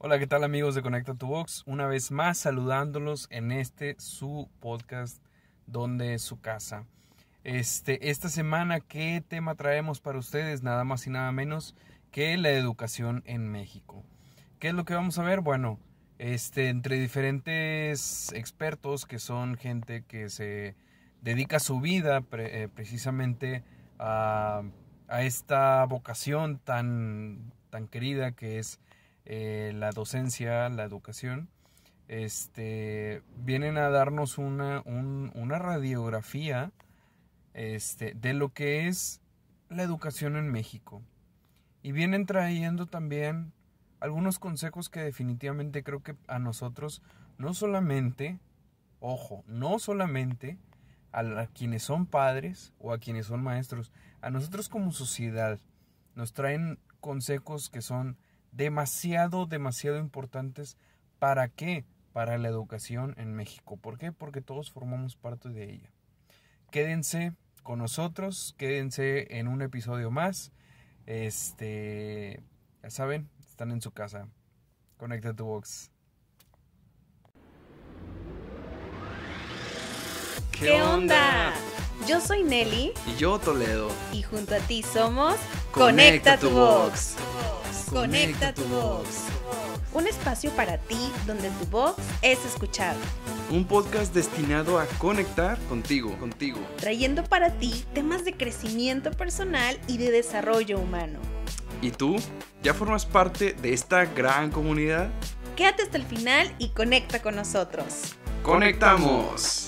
Hola, ¿qué tal amigos de Conecta tu Box? Una vez más saludándolos en este su podcast donde es su casa. Este, esta semana, ¿qué tema traemos para ustedes? Nada más y nada menos que la educación en México. ¿Qué es lo que vamos a ver? Bueno, este, entre diferentes expertos que son gente que se dedica su vida eh, precisamente a, a, esta vocación tan, tan querida que es eh, la docencia, la educación, este, vienen a darnos una, una radiografía este, de lo que es la educación en México. Y vienen trayendo también algunos consejos que definitivamente creo que a nosotros, no solamente, ojo, no solamente a, quienes son padres o a quienes son maestros, a nosotros como sociedad nos traen consejos que son demasiado, demasiado importantes. ¿Para qué? Para la educación en México. ¿Por qué? Porque todos formamos parte de ella. Quédense con nosotros, quédense en un episodio más. Este, ya saben, están en su casa. Conecta tu box. ¿Qué onda? Yo soy Nelly. Y yo Toledo. Y junto a ti somos Conecta, tu box. Conecta tu voz. Un espacio para ti donde tu voz es escuchada. Un podcast destinado a conectar contigo, contigo. Trayendo para ti temas de crecimiento personal y de desarrollo humano. ¿Y tú? ¿Ya formas parte de esta gran comunidad? Quédate hasta el final y conecta con nosotros. ¡Conectamos!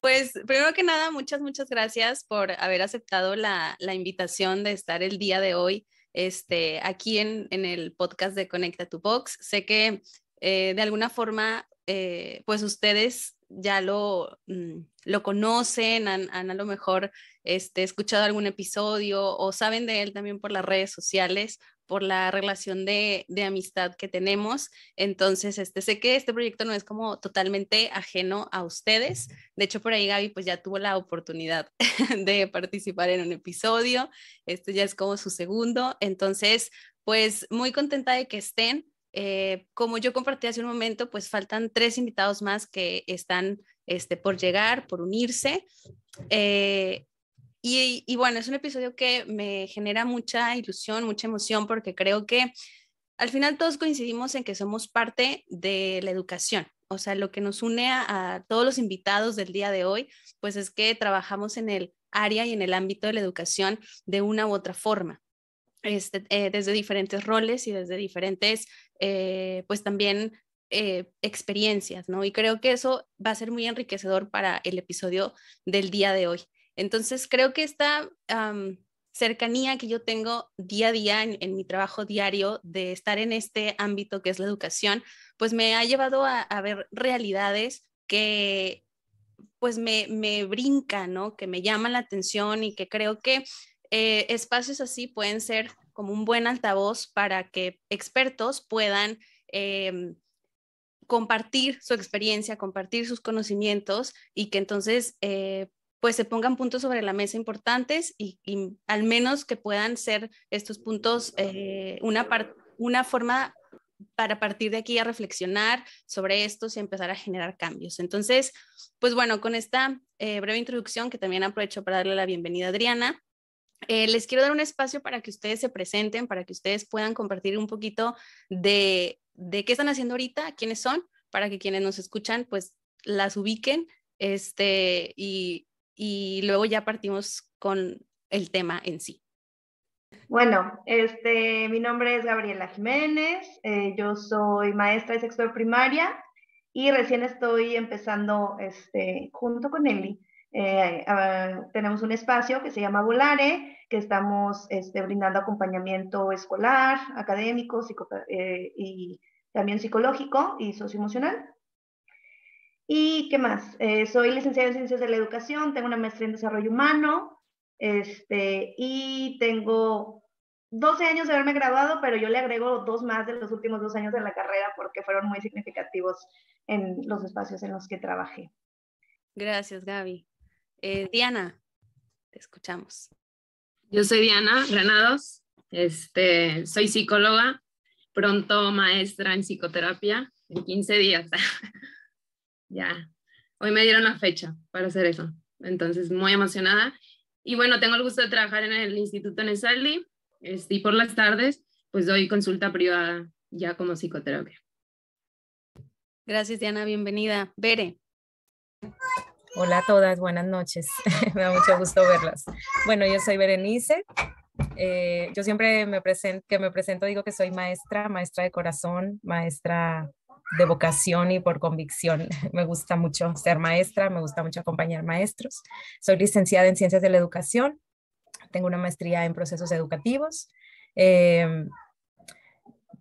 Pues primero que nada, muchas, muchas gracias por haber aceptado la, invitación de estar el día de hoy este, aquí en, el podcast de Conecta tu Box. Sé que eh, de alguna forma, eh, pues ustedes ya lo, mm, lo conocen, han, a lo mejor este, escuchado algún episodio o saben de él también por las redes sociales por la relación de, amistad que tenemos. Entonces, este, sé que este proyecto no es como totalmente ajeno a ustedes. De hecho, por ahí Gaby pues ya tuvo la oportunidad de participar en un episodio. Este ya es como su segundo. Entonces, pues muy contenta de que estén. Eh, como yo compartí hace un momento, pues faltan tres invitados más que están este, por llegar, por unirse. Eh, y, bueno, es un episodio que me genera mucha ilusión, mucha emoción, porque creo que al final todos coincidimos en que somos parte de la educación. O sea, lo que nos une a, todos los invitados del día de hoy, pues es que trabajamos en el área y en el ámbito de la educación de una u otra forma. Este, eh, desde diferentes roles y desde diferentes, eh, pues también eh, experiencias, ¿no? Y creo que eso va a ser muy enriquecedor para el episodio del día de hoy. Entonces, creo que esta cercanía que yo tengo día a día en, mi trabajo diario de estar en este ámbito que es la educación, pues me ha llevado a, ver realidades que pues me, me brincan, ¿no? Que me llaman la atención y que creo que eh, espacios así pueden ser como un buen altavoz para que expertos puedan em, compartir su experiencia, compartir sus conocimientos y que entonces eh, pues se pongan puntos sobre la mesa importantes y, al menos que puedan ser estos puntos eh, una, una forma para partir de aquí a reflexionar sobre estos y empezar a generar cambios. Entonces, pues bueno, con esta eh, breve introducción que también aprovecho para darle la bienvenida a Adriana, eh, les quiero dar un espacio para que ustedes se presenten, para que ustedes puedan compartir un poquito de, de qué están haciendo ahorita, quiénes son, para que quienes nos escuchan pues las ubiquen este, y, y luego ya partimos con el tema en sí. Bueno, este, mi nombre es Gabriela Jiménez, eh, yo soy maestra de sexto de primaria y recién estoy empezando este, junto con Eli. Eh, tenemos un espacio que se llama Volare, que estamos este, brindando acompañamiento escolar, académico eh, y también psicológico y socioemocional. ¿Y qué más? Eh, soy licenciada en Ciencias de la Educación, tengo una maestría en Desarrollo Humano este, y tengo 12 años de haberme graduado, pero yo le agrego dos más de los últimos dos años de la carrera porque fueron muy significativos en los espacios en los que trabajé. Gracias, Gaby. Eh, Diana, te escuchamos. Yo soy Diana Granados, Este, soy psicóloga, pronto maestra en psicoterapia en 15 días. ya, hoy me dieron la fecha para hacer eso. Entonces, muy emocionada. Y bueno, tengo el gusto de trabajar en el Instituto Nesaldi este, y por las tardes, pues doy consulta privada ya como psicoterapia. Gracias, Diana. Bienvenida. Bere. Hola a todas, buenas noches. me da mucho gusto verlas. Bueno, yo soy Berenice. Eh, yo siempre me presento, que me presento digo que soy maestra, maestra de corazón, maestra de vocación y por convicción. Me gusta mucho ser maestra, me gusta mucho acompañar maestros. Soy licenciada en Ciencias de la Educación, tengo una maestría en procesos educativos. Eh,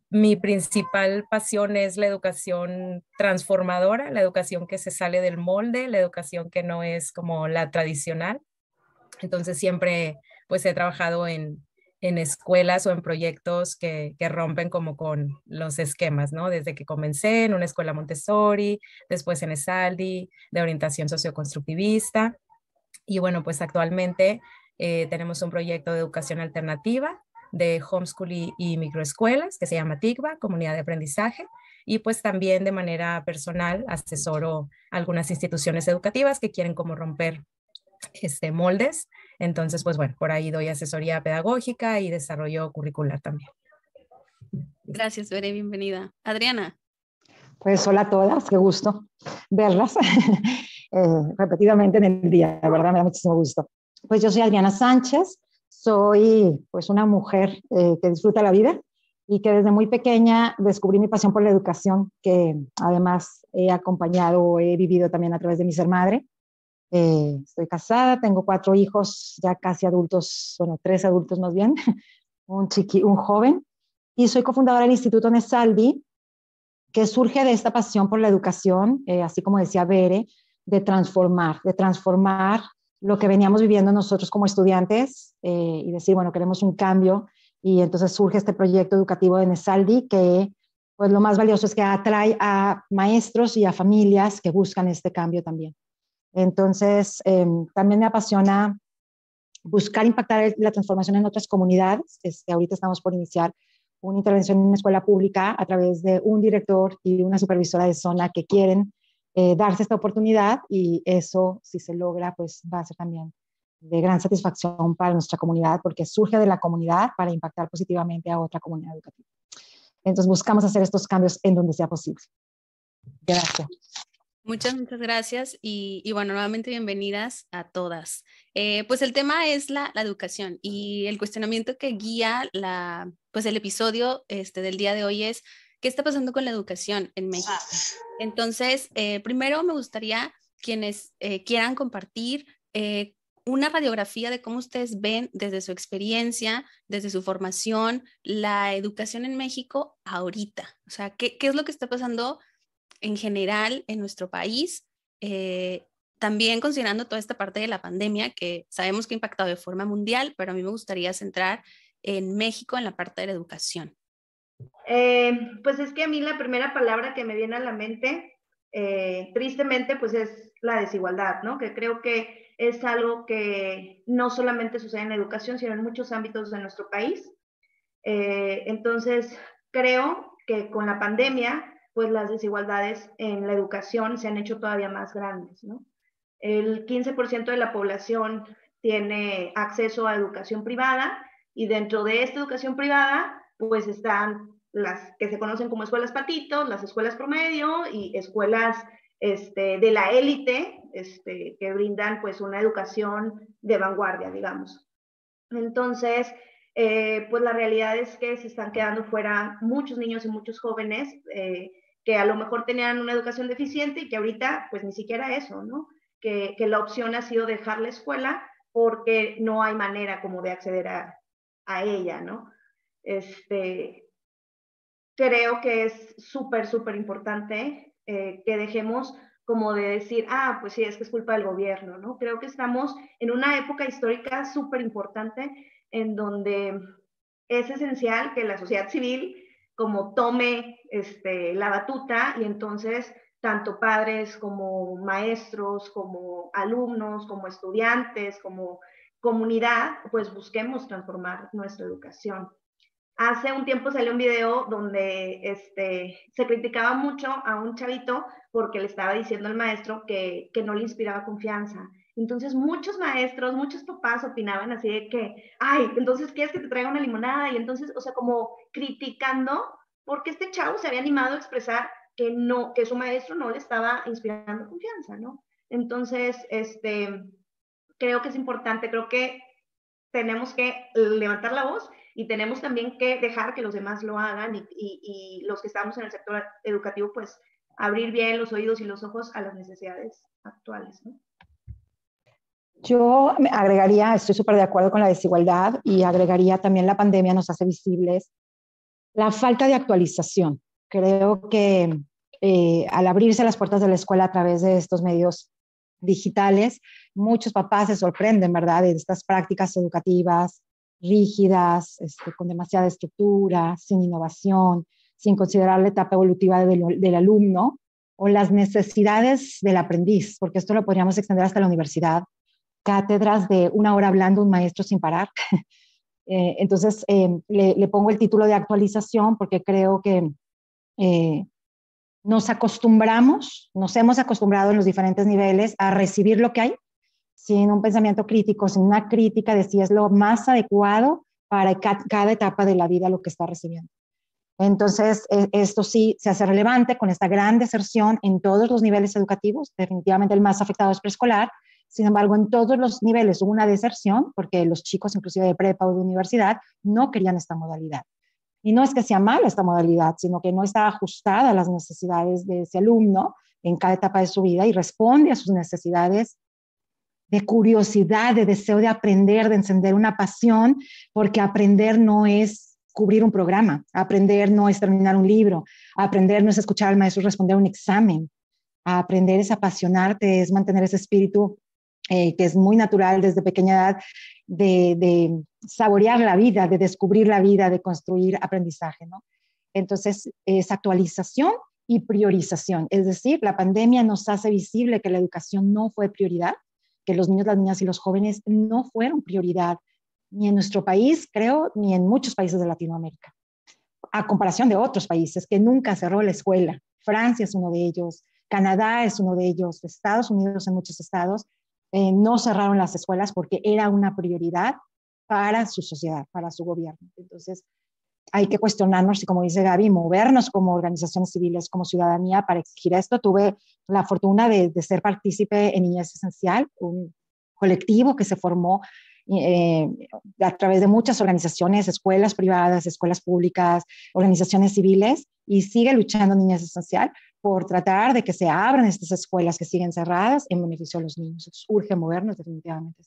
mi principal pasión es la educación transformadora, la educación que se sale del molde, la educación que no es como la tradicional. Entonces siempre pues he trabajado en, en escuelas o en proyectos que, que, rompen como con los esquemas, ¿no? Desde que comencé en una escuela Montessori, después en Esaldi, de orientación socioconstructivista. Y bueno, pues actualmente eh, tenemos un proyecto de educación alternativa de homeschool y, microescuelas que se llama TIGBA, Comunidad de Aprendizaje, y pues también de manera personal asesoro algunas instituciones educativas que quieren como romper este, moldes. Entonces, pues bueno, por ahí doy asesoría pedagógica y desarrollo curricular también. Gracias, Bere, bienvenida. Adriana. Pues hola a todas, qué gusto verlas eh, repetidamente en el día, la verdad me da muchísimo gusto. Pues yo soy Adriana Sánchez, soy pues una mujer eh, que disfruta la vida y que desde muy pequeña descubrí mi pasión por la educación, que además he acompañado o he vivido también a través de mi ser madre. Eh, estoy casada, tengo cuatro hijos ya casi adultos, bueno, tres adultos más bien, un, chiqui, un joven, y soy cofundadora del Instituto Nesaldi, que surge de esta pasión por la educación, eh, así como decía Bere, de transformar, de transformar lo que veníamos viviendo nosotros como estudiantes eh, y decir, bueno, queremos un cambio. Y entonces surge este proyecto educativo de Nesaldi que pues lo más valioso es que atrae a maestros y a familias que buscan este cambio también. Entonces, em, también me apasiona buscar impactar la transformación en otras comunidades. Este, ahorita estamos por iniciar una intervención en una escuela pública a través de un director y una supervisora de zona que quieren eh, darse esta oportunidad y eso, si se logra, pues va a ser también de gran satisfacción para nuestra comunidad porque surge de la comunidad para impactar positivamente a otra comunidad educativa. Entonces buscamos hacer estos cambios en donde sea posible. Gracias. Muchas, muchas gracias y, y bueno, nuevamente bienvenidas a todas. Eh, pues el tema es la, la, educación y el cuestionamiento que guía la, pues el episodio este, del día de hoy es ¿qué está pasando con la educación en México? Entonces, eh, primero me gustaría quienes eh, quieran compartir una radiografía de cómo ustedes ven desde su experiencia, desde su formación, la educación en México ahorita. O sea, ¿qué, qué es lo que está pasando en general en nuestro país? también considerando toda esta parte de la pandemia que sabemos que ha impactado de forma mundial, pero a mí me gustaría centrar en México en la parte de la educación. Eh, pues es que a mí la primera palabra que me viene a la mente, eh, tristemente, pues es la desigualdad, ¿no? Que creo que es algo que no solamente sucede en la educación, sino en muchos ámbitos de nuestro país. Eh, entonces, creo que con la pandemia, pues las desigualdades en la educación se han hecho todavía más grandes, ¿no? El 15% de la población tiene acceso a educación privada y dentro de esta educación privada, pues están las que se conocen como escuelas patitos, las escuelas promedio y escuelas este, de la élite este, que brindan pues una educación de vanguardia, digamos. Entonces, eh, pues la realidad es que se están quedando fuera muchos niños y muchos jóvenes eh, que a lo mejor tenían una educación deficiente y que ahorita pues ni siquiera eso, ¿no? Que, que la opción ha sido dejar la escuela porque no hay manera como de acceder a, a ella, ¿no? Este, creo que es súper, súper importante eh, que dejemos como de decir, ah, pues sí, es que es culpa del gobierno, ¿no? Creo que estamos en una época histórica súper importante en donde es esencial que la sociedad civil como tome este, la batuta y entonces tanto padres como maestros, como alumnos, como estudiantes, como comunidad, pues busquemos transformar nuestra educación. Hace un tiempo salió un video donde este, se criticaba mucho a un chavito porque le estaba diciendo al maestro que, que no le inspiraba confianza. Entonces muchos maestros, muchos papás opinaban así de que, ay, entonces quieres que te traiga una limonada y entonces, o sea, como criticando porque este chavo se había animado a expresar que no, que su maestro no le estaba inspirando confianza, ¿no? Entonces, este, creo que es importante, creo que tenemos que levantar la voz y tenemos también que dejar que los demás lo hagan y, los que estamos en el sector educativo, pues abrir bien los oídos y los ojos a las necesidades actuales. ¿no? Yo agregaría, estoy súper de acuerdo con la desigualdad y agregaría también la pandemia nos hace visibles la falta de actualización. Creo que eh, al abrirse las puertas de la escuela a través de estos medios digitales, muchos papás se sorprenden, ¿verdad?, de estas prácticas educativas rígidas, este, con demasiada estructura, sin innovación, sin considerar la etapa evolutiva del, alumno o las necesidades del aprendiz, porque esto lo podríamos extender hasta la universidad, cátedras de una hora hablando un maestro sin parar. Eh, entonces, eh, le, pongo el título de actualización porque creo que eh, nos acostumbramos, nos hemos acostumbrado en los diferentes niveles a recibir lo que hay sin un pensamiento crítico, sin una crítica de si es lo más adecuado para cada etapa de la vida lo que está recibiendo. Entonces, e, esto sí se hace relevante con esta gran deserción en todos los niveles educativos. Definitivamente el más afectado es preescolar. Sin embargo, en todos los niveles hubo una deserción porque los chicos, inclusive de prepa o de universidad, no querían esta modalidad. Y no es que sea mala esta modalidad, sino que no está ajustada a las necesidades de ese alumno en cada etapa de su vida y responde a sus necesidades de curiosidad, de deseo de aprender, de encender una pasión, porque aprender no es cubrir un programa, aprender no es terminar un libro, aprender no es escuchar al maestro responder un examen, aprender es apasionarte, es mantener ese espíritu eh, que es muy natural desde pequeña edad, de, de, saborear la vida, de descubrir la vida, de construir aprendizaje, ¿no? Entonces, es actualización y priorización, es decir, la pandemia nos hace visible que la educación no fue prioridad, que los niños, las niñas y los jóvenes no fueron prioridad ni en nuestro país, creo, ni en muchos países de Latinoamérica, a comparación de otros países que nunca cerró la escuela. Francia es uno de ellos, Canadá es uno de ellos, Estados Unidos en muchos estados eh, no cerraron las escuelas porque era una prioridad para su sociedad, para su gobierno. Entonces, hay que cuestionarnos y, como dice Gaby, movernos como organizaciones civiles, como ciudadanía para exigir esto. Tuve la fortuna de, ser partícipe en Niñez Esencial, un colectivo que se formó eh, a través de muchas organizaciones, escuelas privadas, escuelas públicas, organizaciones civiles, y sigue luchando Niñez Esencial por tratar de que se abran estas escuelas que siguen cerradas en beneficio de los niños. urge movernos definitivamente.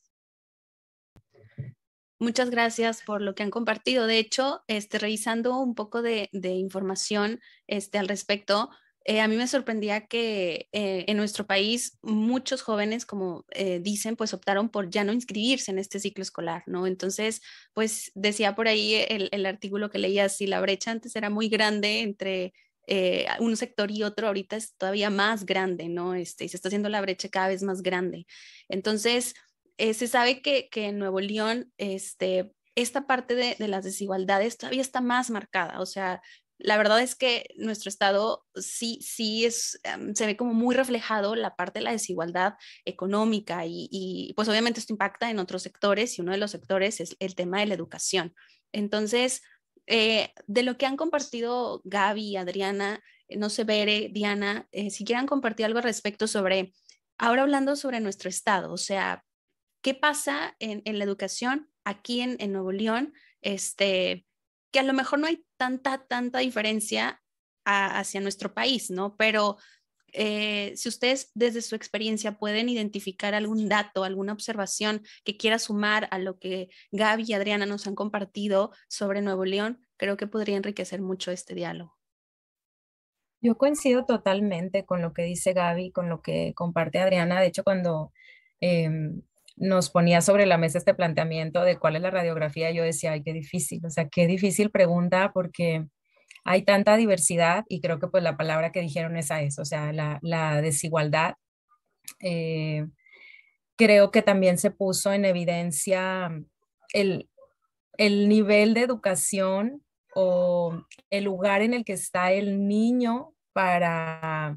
Muchas gracias por lo que han compartido. De hecho, este, revisando un poco de, información este, al respecto, eh, a mí me sorprendía que eh, en nuestro país muchos jóvenes, como eh, dicen, pues optaron por ya no inscribirse en este ciclo escolar, ¿no? Entonces, pues decía por ahí el, el artículo que leía, si la brecha antes era muy grande entre un sector y otro, ahorita es todavía más grande, ¿no? Este, y se está haciendo la brecha cada vez más grande. Entonces, eh, se sabe que, en Nuevo León este, esta parte de, las desigualdades todavía está más marcada. O sea, la verdad es que nuestro estado sí, sí es, em, se ve como muy reflejado la parte de la desigualdad económica y, pues obviamente esto impacta en otros sectores y uno de los sectores es el tema de la educación. Entonces, eh, de lo que han compartido Gaby, Adriana, eh, no sé, Bere, Diana, si quieran compartir algo al respecto sobre, ahora hablando sobre nuestro estado, o sea, ¿Qué pasa en, la educación aquí en, Nuevo León? Este, que a lo mejor no hay tanta, tanta diferencia hacia nuestro país, ¿no? Pero eh, si ustedes desde su experiencia pueden identificar algún dato, alguna observación que quiera sumar a lo que Gaby y Adriana nos han compartido sobre Nuevo León, creo que podría enriquecer mucho este diálogo. Yo coincido totalmente con lo que dice Gaby, con lo que comparte Adriana. De hecho, cuando em, nos ponía sobre la mesa este planteamiento de cuál es la radiografía, yo decía, ay, qué difícil, o sea, qué difícil pregunta porque hay tanta diversidad y creo que pues la palabra que dijeron es a eso, o sea, la, desigualdad. Eh, creo que también se puso en evidencia el, el nivel de educación o el lugar en el que está el niño para,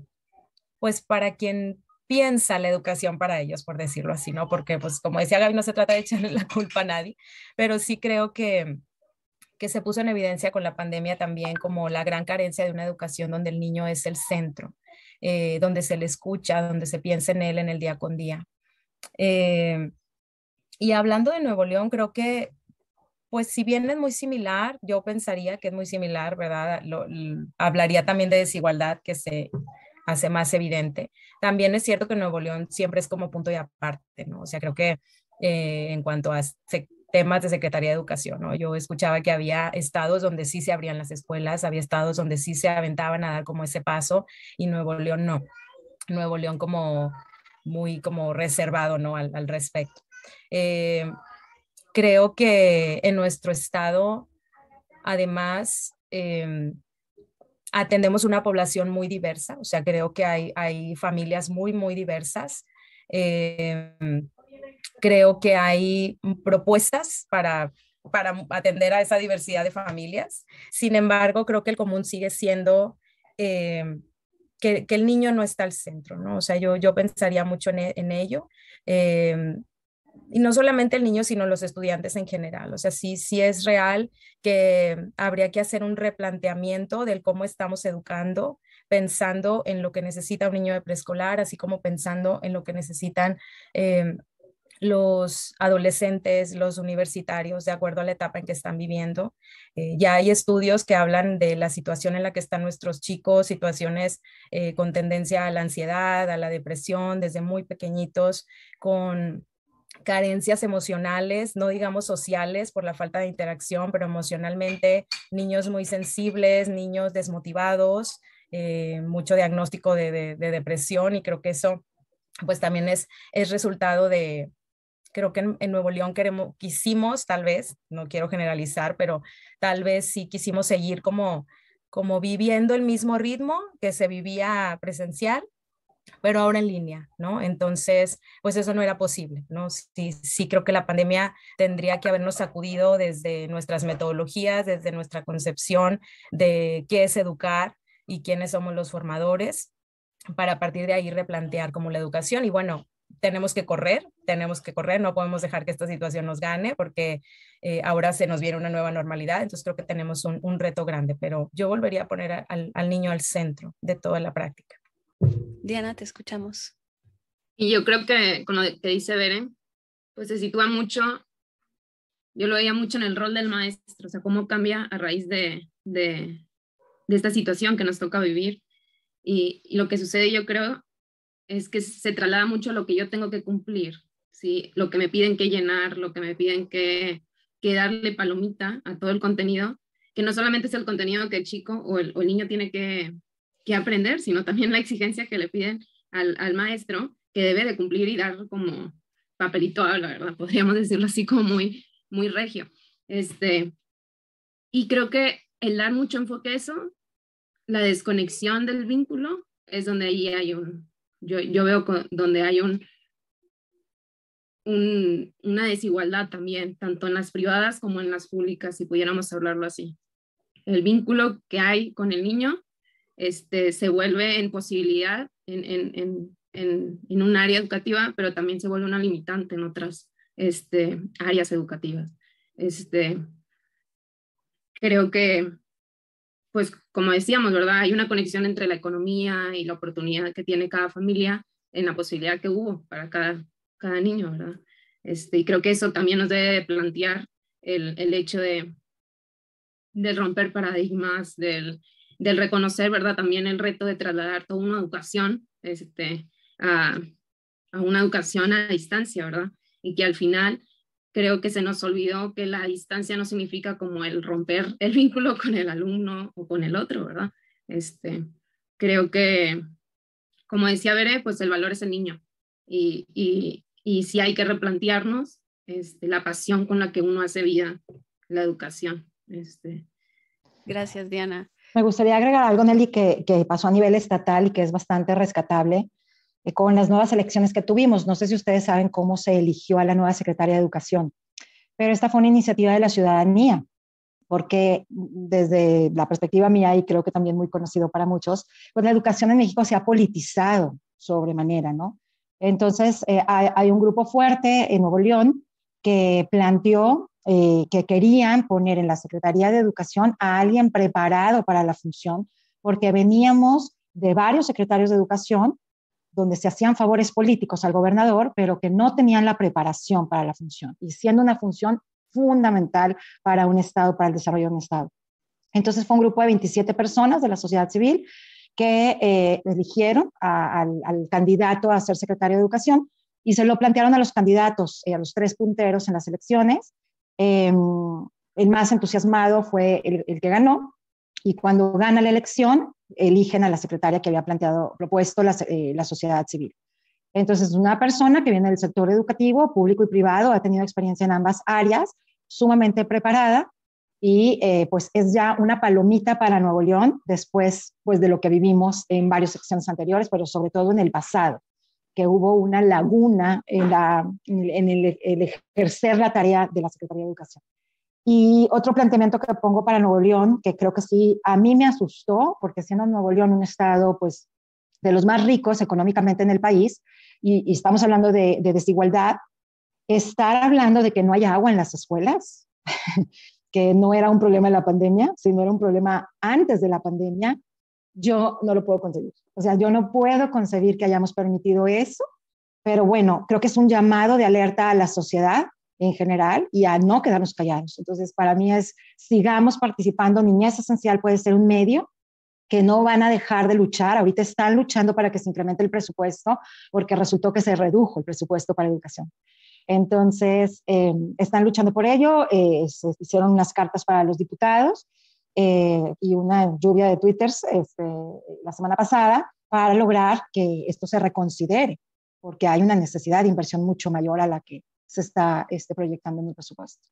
pues para quien piensa la educación para ellos, por decirlo así, ¿no? Porque, pues, como decía Gaby, no se trata de echarle la culpa a nadie, pero sí creo que, que se puso en evidencia con la pandemia también como la gran carencia de una educación donde el niño es el centro, eh, donde se le escucha, donde se piensa en él en el día con día. Eh, y hablando de Nuevo León, creo que, pues si bien es muy similar, yo pensaría que es muy similar, ¿verdad? hablaría también de desigualdad que se hace más evidente. También es cierto que Nuevo León siempre es como punto y aparte, ¿no? O sea, creo que eh, en cuanto a temas de Secretaría de Educación, ¿no? Yo escuchaba que había estados donde sí se abrían las escuelas, había estados donde sí se aventaban a dar como ese paso y Nuevo León no. Nuevo León como muy como reservado, ¿no? Al, respecto. Eh, creo que en nuestro estado, además, em, atendemos una población muy diversa, o sea, creo que hay, hay familias muy, muy diversas. Em, creo que hay propuestas para, para atender a esa diversidad de familias. Sin embargo, creo que el común sigue siendo em, que, que, el niño no está al centro, ¿no? O sea, yo, yo pensaría mucho en, en ello. Em, y no solamente el niño, sino los estudiantes en general. O sea, sí, sí es real que habría que hacer un replanteamiento del cómo estamos educando, pensando en lo que necesita un niño de preescolar, así como pensando en lo que necesitan em, los adolescentes, los universitarios, de acuerdo a la etapa en que están viviendo. Eh, ya hay estudios que hablan de la situación en la que están nuestros chicos, situaciones eh, con tendencia a la ansiedad, a la depresión, desde muy pequeñitos, con carencias emocionales, no digamos sociales por la falta de interacción, pero emocionalmente niños muy sensibles, niños desmotivados, eh, mucho diagnóstico de, depresión y creo que eso pues también es, es resultado de, creo que en, Nuevo León queremos, quisimos tal vez, no quiero generalizar, pero tal vez sí quisimos seguir como, como viviendo el mismo ritmo que se vivía presencial pero ahora en línea, ¿no? Entonces, pues eso no era posible, ¿no? Sí, sí creo que la pandemia tendría que habernos sacudido desde nuestras metodologías, desde nuestra concepción de qué es educar y quiénes somos los formadores, para a partir de ahí replantear como la educación. Y bueno, tenemos que correr, tenemos que correr, no podemos dejar que esta situación nos gane porque eh, ahora se nos viene una nueva normalidad, entonces creo que tenemos un, un reto grande, pero yo volvería a poner al, al niño al centro de toda la práctica. Diana, te escuchamos. Y yo creo que con lo que dice Beren, pues se sitúa mucho, yo lo veía mucho en el rol del maestro, o sea, cómo cambia a raíz de, de, de esta situación que nos toca vivir. Y, lo que sucede, yo creo, es que se traslada mucho lo que yo tengo que cumplir, ¿sí? Lo que me piden que llenar, lo que me piden que, que darle palomita a todo el contenido, que no solamente es el contenido que el chico o el, o el niño tiene que, que aprender, sino también la exigencia que le piden al, al maestro, que debe de cumplir y dar como papelito la ¿verdad? Podríamos decirlo así como muy, muy regio. Este, y creo que el dar mucho enfoque a eso, la desconexión del vínculo, es donde ahí hay un, yo, yo veo donde hay un, un, una desigualdad también, tanto en las privadas como en las públicas, si pudiéramos hablarlo así. El vínculo que hay con el niño este, se vuelve en posibilidad en, un área educativa, pero también se vuelve una limitante en otras este, áreas educativas. Este, creo que, pues como decíamos, ¿verdad? Hay una conexión entre la economía y la oportunidad que tiene cada familia en la posibilidad que hubo para cada, cada niño, ¿verdad? Este, y creo que eso también nos debe plantear el, el hecho de, de romper paradigmas, del del reconocer, ¿verdad? También el reto de trasladar toda una educación este, a, a una educación a distancia, ¿verdad? Y que al final creo que se nos olvidó que la distancia no significa como el romper el vínculo con el alumno o con el otro, ¿verdad? Este, creo que, como decía Bere, pues el valor es el niño y, y, y sí hay que replantearnos este, la pasión con la que uno hace vida la educación. Este. Gracias, Diana. Me gustaría agregar algo, Nelly, que, que pasó a nivel estatal y que es bastante rescatable. Eh, con las nuevas elecciones que tuvimos. No sé si ustedes saben cómo se eligió a la nueva secretaria de Educación, pero esta fue una iniciativa de la ciudadanía, porque desde la perspectiva mía, y creo que también muy conocido para muchos, pues la educación en México se ha politizado sobremanera, ¿no? Entonces, eh, hay, un grupo fuerte en Nuevo León que planteó eh, que querían poner en la Secretaría de Educación a alguien preparado para la función, porque veníamos de varios secretarios de educación donde se hacían favores políticos al gobernador, pero que no tenían la preparación para la función, y siendo una función fundamental para un Estado, para el desarrollo de un Estado. Entonces fue un grupo de 27 personas de la sociedad civil que eh, eligieron al, candidato a ser secretario de Educación y se lo plantearon a los candidatos, eh, a los tres punteros en las elecciones. Em, el más entusiasmado fue el, el, que ganó y cuando gana la elección eligen a la secretaria que había planteado, propuesto la, eh, la sociedad civil. Entonces, una persona que viene del sector educativo, público y privado, ha tenido experiencia en ambas áreas, sumamente preparada y eh, pues es ya una palomita para Nuevo León después pues de lo que vivimos en varias secciones anteriores, pero sobre todo en el pasado, que hubo una laguna en, la, en el, el ejercer la tarea de la Secretaría de Educación. Y otro planteamiento que pongo para Nuevo León, que creo que sí, a mí me asustó, porque siendo Nuevo León un estado, pues, de los más ricos económicamente en el país, y, estamos hablando de, desigualdad, estar hablando de que no hay agua en las escuelas, que no era un problema de la pandemia, sino era un problema antes de la pandemia, yo no lo puedo concebir. O sea, yo no puedo concebir que hayamos permitido eso, pero bueno, creo que es un llamado de alerta a la sociedad en general y a no quedarnos callados. Entonces, para mí es, sigamos participando. Niñez Esencial puede ser un medio que no van a dejar de luchar. Ahorita están luchando para que se incremente el presupuesto porque resultó que se redujo el presupuesto para educación. Entonces, em, están luchando por ello. Eh, se hicieron unas cartas para los diputados eh, y una lluvia de twitters este, la semana pasada para lograr que esto se reconsidere, porque hay una necesidad de inversión mucho mayor a la que se está este, proyectando en el presupuesto.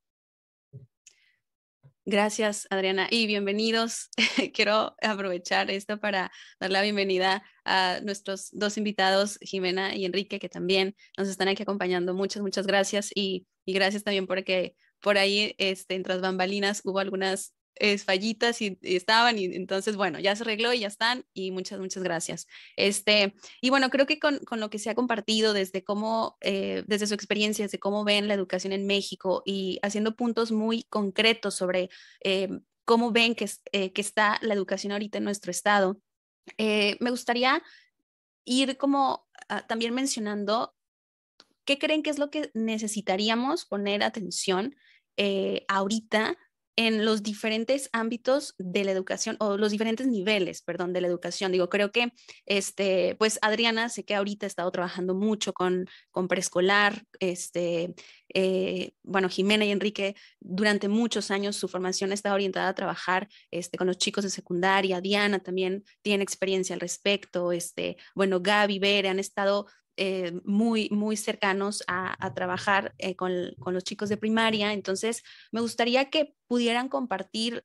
Gracias, Adriana, y bienvenidos. Quiero aprovechar esto para dar la bienvenida a nuestros dos invitados, Jimena y Enrique, que también nos están aquí acompañando. Muchas, muchas gracias y, y gracias también porque por ahí, este, en tras bambalinas, hubo algunas es, fallitas y, estaban y entonces bueno, ya se arregló y ya están y muchas, muchas gracias. Este, y bueno, creo que con, con lo que se ha compartido desde cómo, eh, desde su experiencia, desde cómo ven la educación en México y haciendo puntos muy concretos sobre eh, cómo ven que, eh, que está la educación ahorita en nuestro estado, me gustaría ir como ah, también mencionando qué creen que es lo que necesitaríamos poner atención ahorita en los diferentes ámbitos de la educación o los diferentes niveles, perdón, de la educación. Digo, creo que, este, pues Adriana, sé que ahorita ha estado trabajando mucho con, con preescolar, este, eh, bueno, Jimena y Enrique, durante muchos años su formación está orientada a trabajar este, con los chicos de secundaria, Diana también tiene experiencia al respecto, este, bueno, Gaby, Bere han estado eh, muy, muy cercanos a, trabajar eh, con, los chicos de primaria. Entonces, me gustaría que pudieran compartir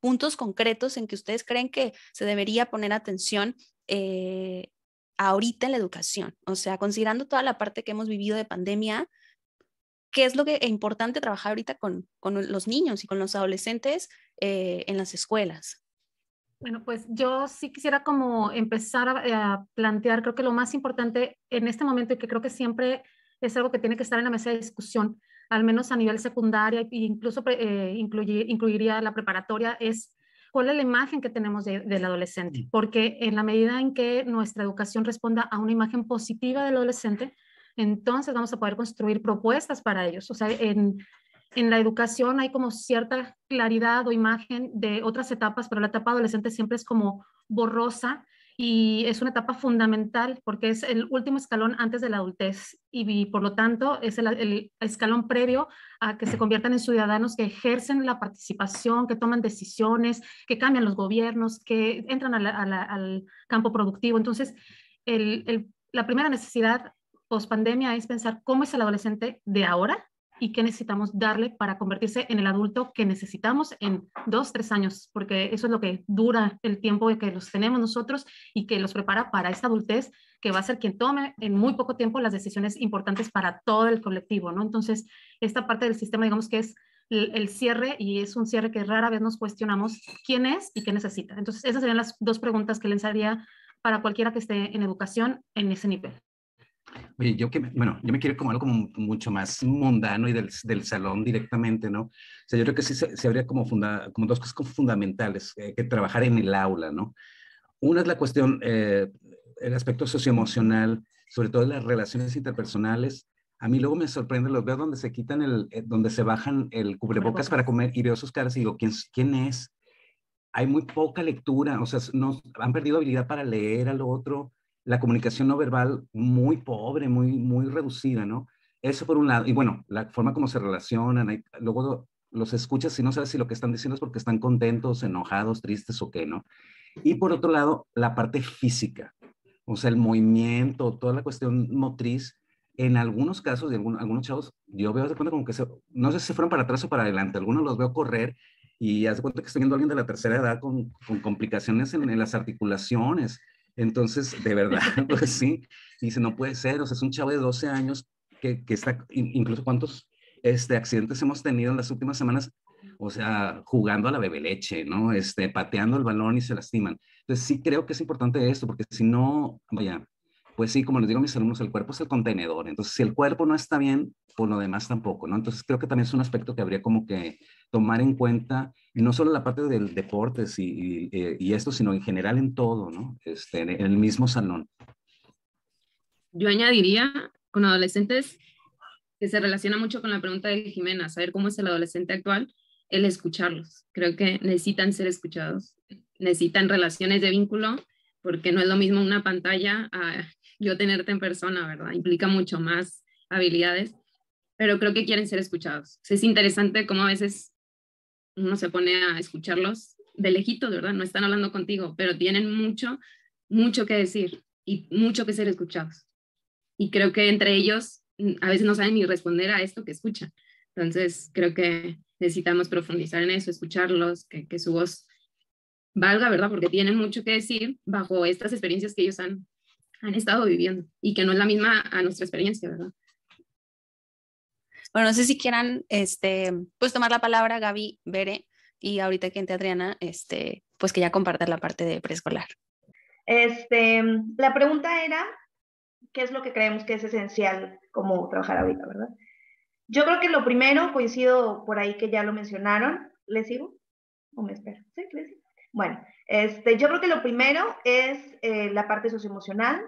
puntos concretos en que ustedes creen que se debería poner atención eh, ahorita en la educación. O sea, considerando toda la parte que hemos vivido de pandemia, ¿qué es lo que es importante trabajar ahorita con, con los niños y con los adolescentes en las escuelas? Bueno, pues yo sí quisiera como empezar a, plantear, creo que lo más importante en este momento y que creo que siempre es algo que tiene que estar en la mesa de discusión, al menos a nivel secundaria e incluso eh, incluiría la preparatoria, es cuál es la imagen que tenemos del adolescente, porque en la medida en que nuestra educación responda a una imagen positiva del adolescente, entonces vamos a poder construir propuestas para ellos. O sea, en, en la educación hay como cierta claridad o imagen de otras etapas, pero la etapa adolescente siempre es como borrosa y es una etapa fundamental porque es el último escalón antes de la adultez y, por lo tanto es el, escalón previo a que se conviertan en ciudadanos que ejercen la participación, que toman decisiones, que cambian los gobiernos, que entran al campo productivo. Entonces, la primera necesidad post pandemia es pensar cómo es el adolescente de ahora y qué necesitamos darle para convertirse en el adulto que necesitamos en dos, tres años, porque eso es lo que dura el tiempo que los tenemos nosotros y que los prepara para esta adultez que va a ser quien tome en muy poco tiempo las decisiones importantes para todo el colectivo, ¿no? Entonces, esta parte del sistema, digamos que es el, cierre y es un cierre que rara vez nos cuestionamos quién es y qué necesita. Entonces, esas serían las dos preguntas que les haría para cualquiera que esté en educación en ese nivel. Oye, yo que, bueno, yo me quiero como algo como mucho más mundano y del, del salón directamente, ¿no? O sea, yo creo que sí se, habría como, funda, como dos cosas como fundamentales eh, que trabajar en el aula, ¿no? Una es la cuestión, eh, el aspecto socioemocional, sobre todo las relaciones interpersonales, a mí luego me sorprende, los veo donde se quitan el, eh, donde se bajan el cubrebocas para comer y veo sus caras y digo, ¿quién, quién es? Hay muy poca lectura, o sea, no, han perdido habilidad para leer al otro, la comunicación no verbal muy pobre, muy, muy reducida, ¿no? Eso por un lado, y bueno, la forma como se relacionan, luego los escuchas y no sabes si lo que están diciendo es porque están contentos, enojados, tristes o qué, ¿no? Y por otro lado, la parte física, o sea, el movimiento, toda la cuestión motriz, en algunos casos de algunos chavos, yo veo de cuenta como que no sé si fueron para atrás o para adelante, algunos los veo correr y hace cuenta que estoy viendo a alguien de la tercera edad con, con complicaciones en, las articulaciones. Entonces, de verdad, pues sí, dice, no puede ser, o sea, es un chavo de 12 años que, que está, incluso cuántos este, accidentes hemos tenido en las últimas semanas, o sea, jugando a la bebe leche, ¿no? Este, pateando el balón y se lastiman. Entonces, sí creo que es importante esto, porque si no, vaya, pues sí, como les digo a mis alumnos, el cuerpo es el contenedor. Entonces, si el cuerpo no está bien, pues lo demás tampoco, ¿no? Entonces, creo que también es un aspecto que habría como que tomar en cuenta, y no solo la parte del deporte y, y, esto, sino en general en todo, ¿no? Este, en el mismo salón. Yo añadiría con adolescentes que se relaciona mucho con la pregunta de Jimena, saber cómo es el adolescente actual, el escucharlos. Creo que necesitan ser escuchados, necesitan relaciones de vínculo, porque no es lo mismo una pantalla a yo tenerte en persona, ¿verdad? Implica mucho más habilidades, pero creo que quieren ser escuchados. Es interesante cómo a veces uno se pone a escucharlos de lejitos, ¿verdad? No están hablando contigo, pero tienen mucho, mucho que decir y mucho que ser escuchados. Y creo que entre ellos mm, a veces no saben ni responder a esto que escuchan. Entonces, creo que necesitamos profundizar en eso, escucharlos, que, que su voz valga, ¿verdad? Porque tienen mucho que decir bajo estas experiencias que ellos han han estado viviendo y que no es la misma a nuestra experiencia, ¿verdad? Bueno, no sé si quieran, este, pues tomar la palabra Gaby, Bere, y ahorita que entre Adriana, este, pues que ya comparta la parte de preescolar. Este, la pregunta era, ¿qué es lo que creemos que es esencial como trabajar ahorita, verdad? Yo creo que lo primero, coincido por ahí que ya lo mencionaron, ¿les sigo? ¿O me espero? Sí, les sigo. Bueno, este, yo creo que lo primero es eh, la parte socioemocional.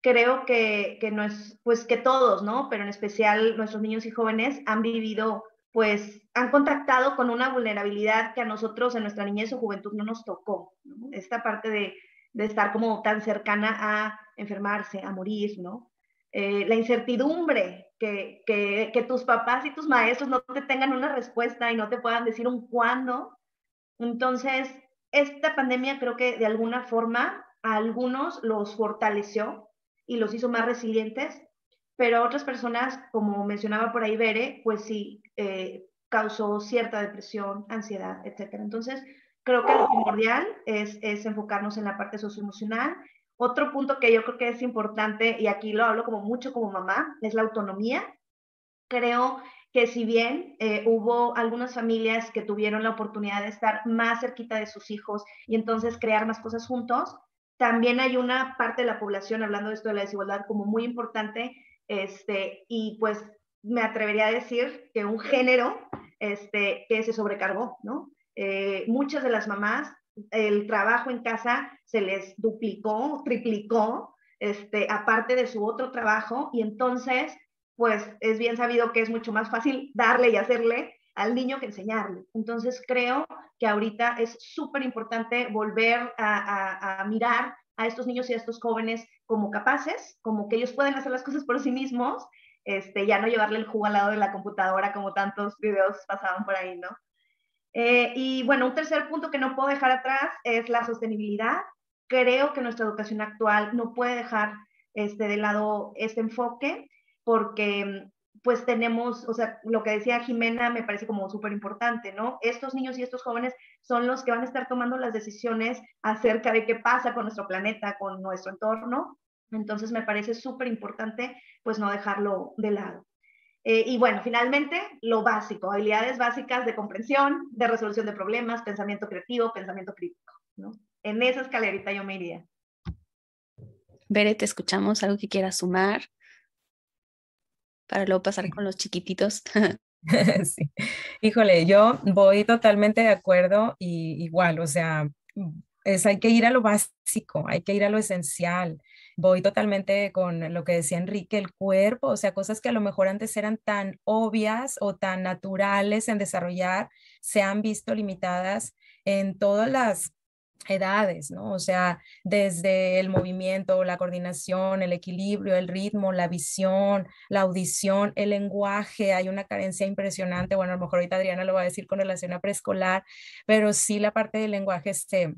Creo que, que, no es, pues que todos, ¿no? Pero en especial nuestros niños y jóvenes han vivido, pues han contactado con una vulnerabilidad que a nosotros en nuestra niñez o juventud no nos tocó. Esta parte de, de, estar como tan cercana a enfermarse, a morir, ¿no? Eh, la incertidumbre, que, que, que tus papás y tus maestros no te tengan una respuesta y no te puedan decir un cuándo. Entonces, esta pandemia creo que de alguna forma a algunos los fortaleció y los hizo más resilientes, pero a otras personas, como mencionaba por ahí Bere, pues sí, eh, causó cierta depresión, ansiedad, etc. Entonces, creo que lo primordial es, es enfocarnos en la parte socioemocional. Otro punto que yo creo que es importante, y aquí lo hablo como mucho como mamá, es la autonomía. Creo que si bien eh, hubo algunas familias que tuvieron la oportunidad de estar más cerquita de sus hijos y entonces crear más cosas juntos, también hay una parte de la población, hablando de esto de la desigualdad, como muy importante, este, y pues me atrevería a decir que un género este, que se sobrecargó, ¿no? Eh, muchas de las mamás, el trabajo en casa se les duplicó, triplicó, este, aparte de su otro trabajo, y entonces pues es bien sabido que es mucho más fácil darle y hacerle al niño que enseñarle. Entonces creo que ahorita es súper importante volver a, mirar a estos niños y a estos jóvenes como capaces, como que ellos pueden hacer las cosas por sí mismos, este, ya no llevarle el jugo al lado de la computadora como tantos videos pasaban por ahí, ¿no? Eh, y bueno, un tercer punto que no puedo dejar atrás es la sostenibilidad. Creo que nuestra educación actual no puede dejar este, de lado este enfoque porque pues tenemos, o sea, lo que decía Jimena me parece como súper importante, ¿no? Estos niños y estos jóvenes son los que van a estar tomando las decisiones acerca de qué pasa con nuestro planeta, con nuestro entorno. Entonces me parece súper importante, pues no dejarlo de lado. Eh, y bueno, finalmente, lo básico, habilidades básicas de comprensión, de resolución de problemas, pensamiento creativo, pensamiento crítico, ¿no? En esa escalerita yo me iría. Bere, te escuchamos, algo que quieras sumar para luego pasar con los chiquititos. sí. Híjole, yo voy totalmente de acuerdo y igual, o sea, es, hay que ir a lo básico, hay que ir a lo esencial. Voy totalmente con lo que decía Enrique, el cuerpo, o sea, cosas que a lo mejor antes eran tan obvias o tan naturales en desarrollar, se han visto limitadas en todas las edades, ¿no? O sea, desde el movimiento, la coordinación, el equilibrio, el ritmo, la visión, la audición, el lenguaje, hay una carencia impresionante. Bueno, a lo mejor ahorita Adriana lo va a decir con relación a preescolar, pero sí la parte del lenguaje este,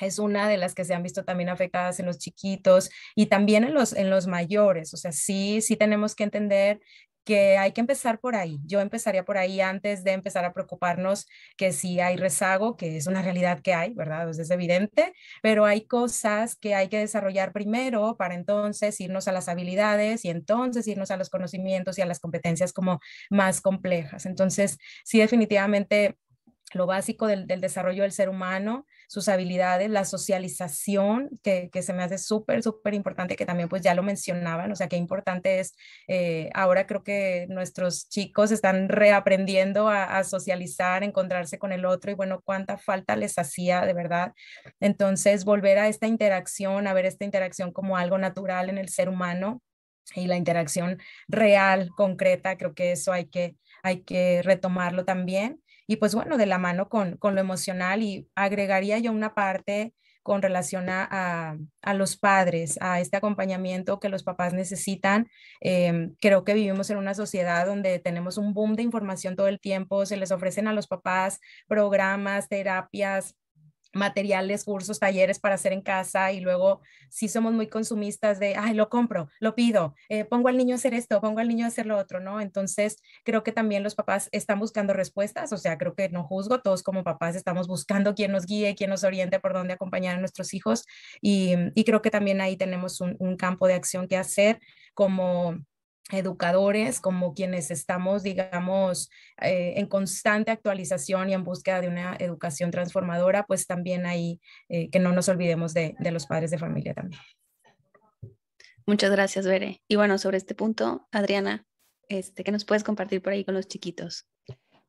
es una de las que se han visto también afectadas en los chiquitos y también en los, en los mayores. O sea, sí, sí tenemos que entender que hay que empezar por ahí. Yo empezaría por ahí antes de empezar a preocuparnos que si hay rezago, que es una realidad que hay, ¿verdad? es evidente, pero hay cosas que hay que desarrollar primero para entonces irnos a las habilidades y entonces irnos a los conocimientos y a las competencias como más complejas. Entonces, sí, definitivamente lo básico del, desarrollo del ser humano, sus habilidades, la socialización, que, se me hace súper, súper importante, que también pues ya lo mencionaban, o sea, qué importante es, eh, ahora creo que nuestros chicos están reaprendiendo a, a, socializar, encontrarse con el otro y bueno, cuánta falta les hacía de verdad. Entonces, volver a esta interacción, a ver esta interacción como algo natural en el ser humano y la interacción real, concreta, creo que eso hay que, hay que retomarlo también y pues bueno, de la mano con, con lo emocional y agregaría yo una parte con relación a, a, los padres, a este acompañamiento que los papás necesitan. Em, creo que vivimos en una sociedad donde tenemos un boom de información todo el tiempo, se les ofrecen a los papás programas, terapias, materiales, cursos, talleres para hacer en casa y luego si somos muy consumistas de, ay, lo compro, lo pido, eh, pongo al niño a hacer esto, pongo al niño a hacer lo otro, ¿no? Entonces, creo que también los papás están buscando respuestas, o sea, creo que no juzgo, todos como papás estamos buscando quien nos guíe, quien nos oriente por dónde acompañar a nuestros hijos y, creo que también ahí tenemos un campo de acción que hacer como educadores, como quienes estamos, digamos, eh, en constante actualización y en búsqueda de una educación transformadora, pues también ahí eh, que no nos olvidemos de, los padres de familia también. Muchas gracias, Bere. Y bueno, sobre este punto, Adriana, este, ¿qué nos puedes compartir por ahí con los chiquitos?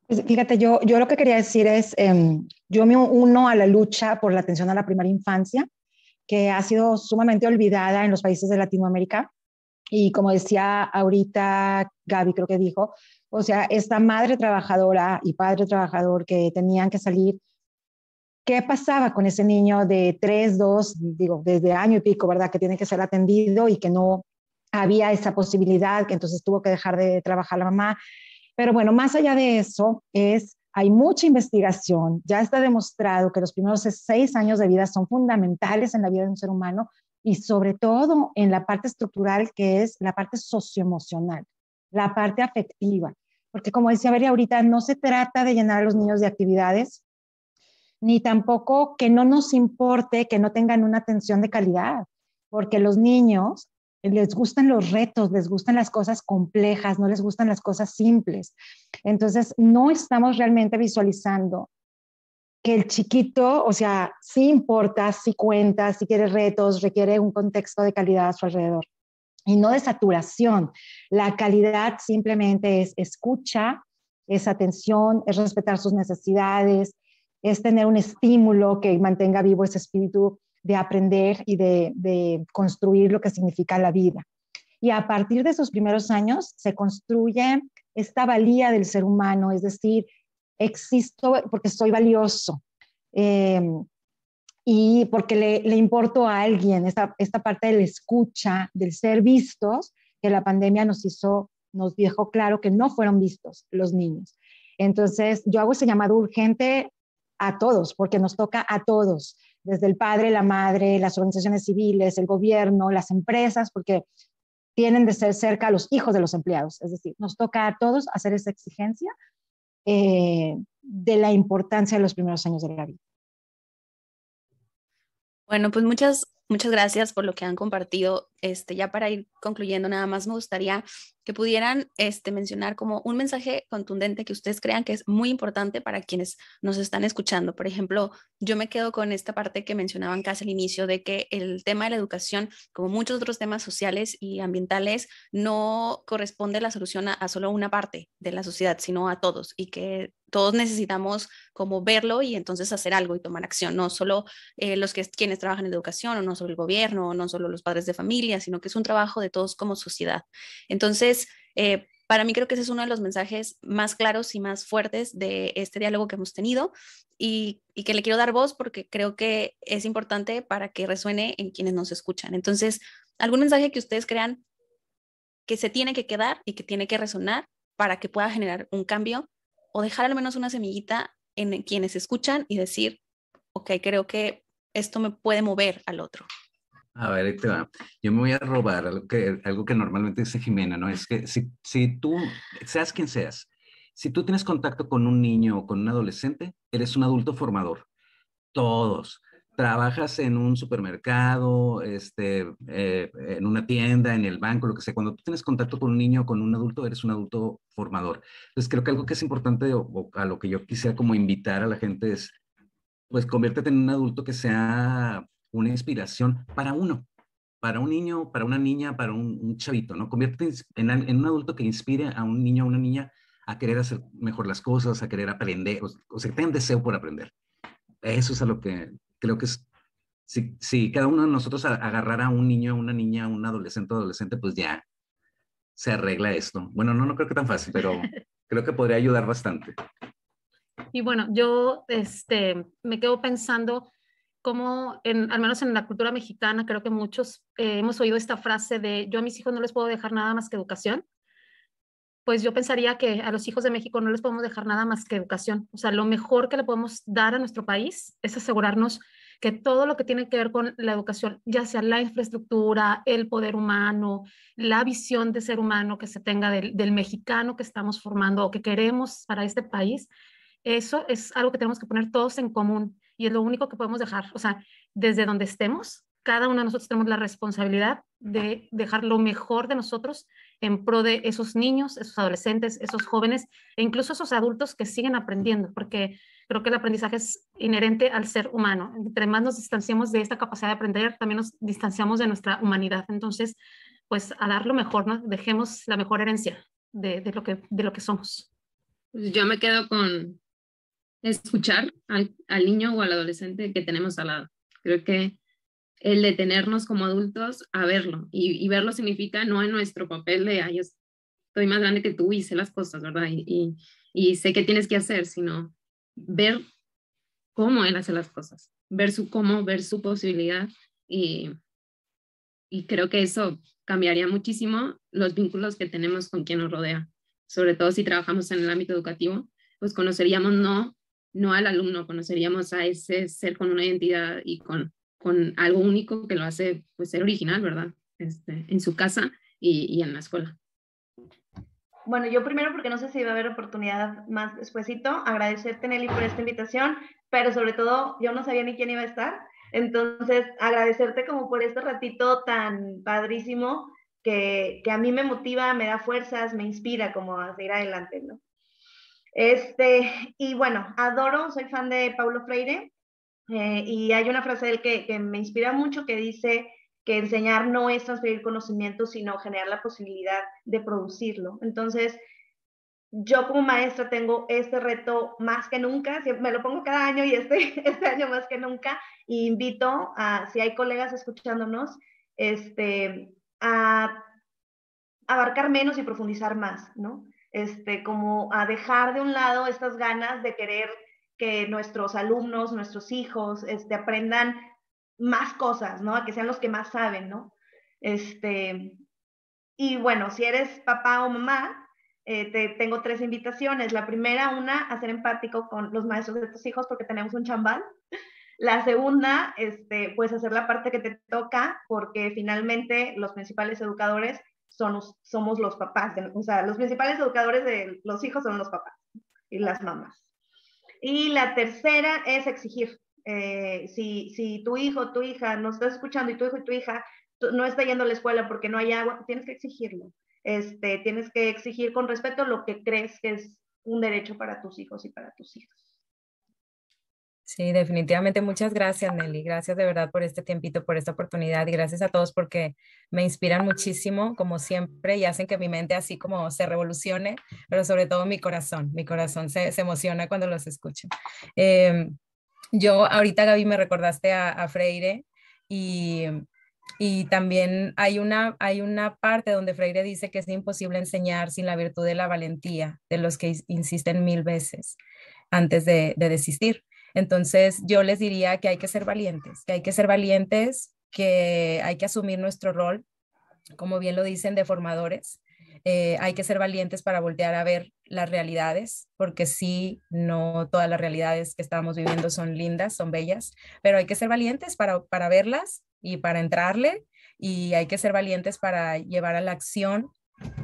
Pues fíjate, yo, yo lo que quería decir es, em, yo me uno a la lucha por la atención a la primera infancia, que ha sido sumamente olvidada en los países de Latinoamérica y como decía ahorita Gaby, creo que dijo, o sea, esta madre trabajadora y padre trabajador que tenían que salir, ¿qué pasaba con ese niño de tres, dos, digo, desde año y pico, ¿verdad? Que tiene que ser atendido y que no había esa posibilidad, que entonces tuvo que dejar de trabajar la mamá. Pero bueno, más allá de eso, es, hay mucha investigación, ya está demostrado que los primeros seis años de vida son fundamentales en la vida de un ser humano y sobre todo en la parte estructural que es la parte socioemocional, la parte afectiva. Porque como decía Beri ahorita, no se trata de llenar a los niños de actividades, ni tampoco que no nos importe que no tengan una atención de calidad, porque los niños les gustan los retos, les gustan las cosas complejas, no les gustan las cosas simples. Entonces, no estamos realmente visualizando que el chiquito, o sea, sí importa, sí cuenta, sí quiere retos, requiere un contexto de calidad a su alrededor y no de saturación. La calidad simplemente es escucha, es atención, es respetar sus necesidades, es tener un estímulo que mantenga vivo ese espíritu de aprender y de, de construir lo que significa la vida. Y a partir de esos primeros años se construye esta valía del ser humano, es decir, existo porque soy valioso eh, y porque le, le, importo a alguien, esta, esta parte del escucha, del ser vistos, que la pandemia nos hizo, nos dejó claro que no fueron vistos los niños. Entonces, yo hago ese llamado urgente a todos, porque nos toca a todos, desde el padre, la madre, las organizaciones civiles, el gobierno, las empresas, porque tienen de ser cerca a los hijos de los empleados. Es decir, nos toca a todos hacer esa exigencia eh, de la importancia de los primeros años de la vida. Bueno, pues muchas Muchas gracias por lo que han compartido. Este, ya para ir concluyendo, nada más me gustaría que pudieran este, mencionar como un mensaje contundente que ustedes crean que es muy importante para quienes nos están escuchando. Por ejemplo, yo me quedo con esta parte que mencionaban casi al inicio de que el tema de la educación, como muchos otros temas sociales y ambientales, no corresponde la solución a, a solo una parte de la sociedad, sino a todos y que todos necesitamos como verlo y entonces hacer algo y tomar acción, no solo eh, los que quienes trabajan en educación o no solo el gobierno no solo los padres de familia, sino que es un trabajo de todos como sociedad. Entonces, eh, para mí creo que ese es uno de los mensajes más claros y más fuertes de este diálogo que hemos tenido y, y, que le quiero dar voz porque creo que es importante para que resuene en quienes nos escuchan. Entonces, algún mensaje que ustedes crean que se tiene que quedar y que tiene que resonar para que pueda generar un cambio o dejar al menos una semillita en quienes escuchan y decir, ok, creo que esto me puede mover al otro. A ver, ahí te va. Yo me voy a robar algo que, algo que normalmente dice Jimena, ¿no? Es que si, si tú, seas quien seas, si tú tienes contacto con un niño o con un adolescente, eres un adulto formador. Todos trabajas en un supermercado, este, eh, en una tienda, en el banco, lo que sea, cuando tú tienes contacto con un niño o con un adulto, eres un adulto formador. Entonces, creo que algo que es importante o, a lo que yo quisiera como invitar a la gente es, pues, conviértete en un adulto que sea una inspiración para uno, para un niño, para una niña, para un, chavito, ¿no? Conviértete en, en, un adulto que inspire a un niño o una niña a querer hacer mejor las cosas, a querer aprender, o, o sea, que tengan deseo por aprender. Eso es a lo que, creo que es, si, si cada uno de nosotros agarrara a un niño, a una niña, a un adolescente adolescente, pues ya se arregla esto. Bueno, no, no creo que tan fácil, pero creo que podría ayudar bastante. Y bueno, yo este, me quedo pensando cómo, en, al menos en la cultura mexicana, creo que muchos eh, hemos oído esta frase de yo a mis hijos no les puedo dejar nada más que educación. Pues yo pensaría que a los hijos de México no les podemos dejar nada más que educación. O sea, lo mejor que le podemos dar a nuestro país es asegurarnos que todo lo que tiene que ver con la educación, ya sea la infraestructura, el poder humano, la visión de ser humano que se tenga del, del mexicano que estamos formando o que queremos para este país, eso es algo que tenemos que poner todos en común y es lo único que podemos dejar. O sea, desde donde estemos, cada uno de nosotros tenemos la responsabilidad de dejar lo mejor de nosotros en pro de esos niños, esos adolescentes, esos jóvenes e incluso esos adultos que siguen aprendiendo, porque creo que el aprendizaje es inherente al ser humano. Entre más nos distanciamos de esta capacidad de aprender, también nos distanciamos de nuestra humanidad. Entonces, pues a dar lo mejor, ¿no? Dejemos la mejor herencia de, de lo, que, de lo que somos. Pues yo me quedo con escuchar al, al niño o al adolescente que tenemos al lado. Creo que el detenernos como adultos a verlo. Y, verlo significa no en nuestro papel de, ay, estoy más grande que tú y sé las cosas, ¿verdad? Y, y, sé qué tienes que hacer, sino ver cómo él hace las cosas, ver su cómo, ver su posibilidad. Y, y creo que eso cambiaría muchísimo los vínculos que tenemos con quien nos rodea, sobre todo si trabajamos en el ámbito educativo, pues conoceríamos no, no al alumno, conoceríamos a ese ser con una identidad y con con algo único que lo hace pues ser original, ¿verdad? Este, en su casa y, y en la escuela. Bueno, yo primero, porque no sé si va a haber oportunidad más despuesito, agradecerte, Nelly, por esta invitación, pero sobre todo, yo no sabía ni quién iba a estar, entonces agradecerte como por este ratito tan padrísimo que, que a mí me motiva, me da fuerzas, me inspira como a seguir adelante, ¿no? Este, y bueno, adoro, soy fan de Paulo Freire, eh, y hay una frase de él que, me inspira mucho que dice que enseñar no es transferir conocimiento, sino generar la posibilidad de producirlo. Entonces, yo como maestra tengo este reto más que nunca, me lo pongo cada año y este, este año más que nunca, invito a, si hay colegas escuchándonos, este, a abarcar menos y profundizar más, ¿no? Este, como a dejar de un lado estas ganas de querer que nuestros alumnos, nuestros hijos, este, aprendan más cosas, ¿no? A que sean los que más saben, ¿no? Este, y bueno, si eres papá o mamá, eh, te tengo tres invitaciones. La primera, una, a ser empático con los maestros de tus hijos porque tenemos un chambal. La segunda, este, pues hacer la parte que te toca porque finalmente los principales educadores son, somos los papás, o sea, los principales educadores de los hijos son los papás y las mamás. Y la tercera es exigir. Eh, si, tu hijo tu hija no está escuchando y tu hijo y tu hija no está yendo a la escuela porque no hay agua, tienes que exigirlo. Este, tienes que exigir con respeto lo que crees que es un derecho para tus hijos y para tus hijos. Sí, definitivamente. Muchas gracias, Nelly. Gracias de verdad por este tiempito, por esta oportunidad y gracias a todos porque me inspiran muchísimo, como siempre, y hacen que mi mente así como se revolucione, pero sobre todo mi corazón. Mi corazón se, emociona cuando los escucho. Em, yo ahorita, Gaby, me recordaste a, Freire y, y también hay una, hay una parte donde Freire dice que es imposible enseñar sin la virtud de la valentía, de los que insisten mil veces antes de, de desistir. Entonces, yo les diría que hay que ser valientes, que hay que ser valientes, que hay que asumir nuestro rol, como bien lo dicen, de formadores. Eh, hay que ser valientes para voltear a ver las realidades, porque sí, no todas las realidades que estamos viviendo son lindas, son bellas, pero hay que ser valientes para, para verlas y para entrarle, y hay que ser valientes para llevar a la acción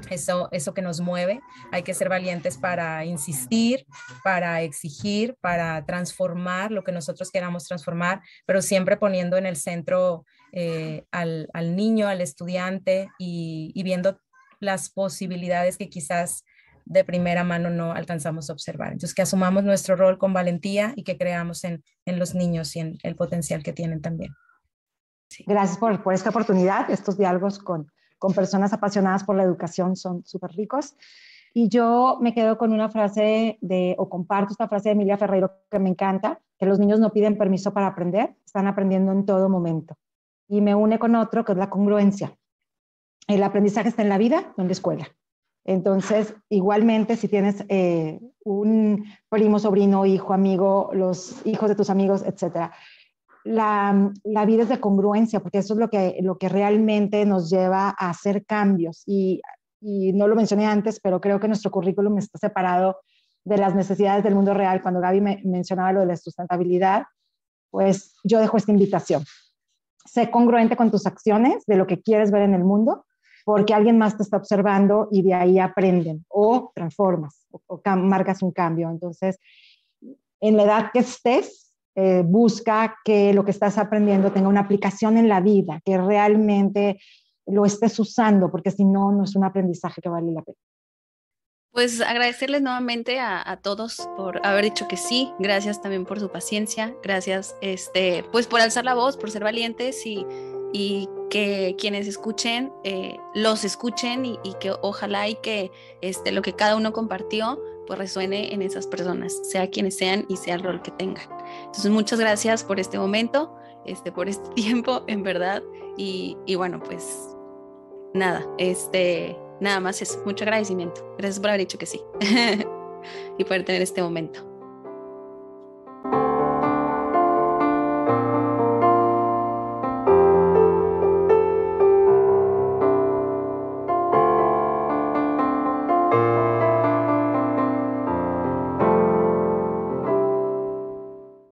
eso, eso que nos mueve. Hay que ser valientes para insistir, para exigir, para transformar lo que nosotros queramos transformar, pero siempre poniendo en el centro eh, al, niño, al estudiante y, viendo las posibilidades que quizás de primera mano no alcanzamos a observar. Entonces, que asumamos nuestro rol con valentía y que creamos en, los niños y en el potencial que tienen también. Gracias por, por esta oportunidad, estos diálogos con, con personas apasionadas por la educación son súper ricos. Y yo me quedo con una frase de, o comparto esta frase de Emilia Ferreiro que me encanta, que los niños no piden permiso para aprender, están aprendiendo en todo momento. Y me une con otro, que es la congruencia. El aprendizaje está en la vida, no en la escuela. Entonces, igualmente, si tienes eh, un primo, sobrino, hijo, amigo, los hijos de tus amigos, etcétera, la, vida es de congruencia, porque eso es lo que, lo que realmente nos lleva a hacer cambios. Y, no lo mencioné antes, pero creo que nuestro currículum está separado de las necesidades del mundo real. Cuando Gaby me mencionaba lo de la sustentabilidad, pues yo dejo esta invitación. Sé congruente con tus acciones de lo que quieres ver en el mundo, porque alguien más te está observando y de ahí aprenden o transformas o, o marcas un cambio. Entonces, en la edad que estés, eh, busca que lo que estás aprendiendo tenga una aplicación en la vida, que realmente lo estés usando, porque si no, no es un aprendizaje que vale la pena. Pues agradecerles nuevamente a, todos por haber dicho que sí, gracias también por su paciencia, gracias este, pues por alzar la voz, por ser valientes y, y que quienes escuchen eh, los escuchen y, y, que ojalá y que este, lo que cada uno compartió pues resuene en esas personas, sea quienes sean y sea el rol que tengan. Entonces, muchas gracias por este momento, este, por este tiempo, en verdad. Y, y bueno, pues nada, este, nada más es mucho agradecimiento. Gracias por haber dicho que sí y poder tener este momento.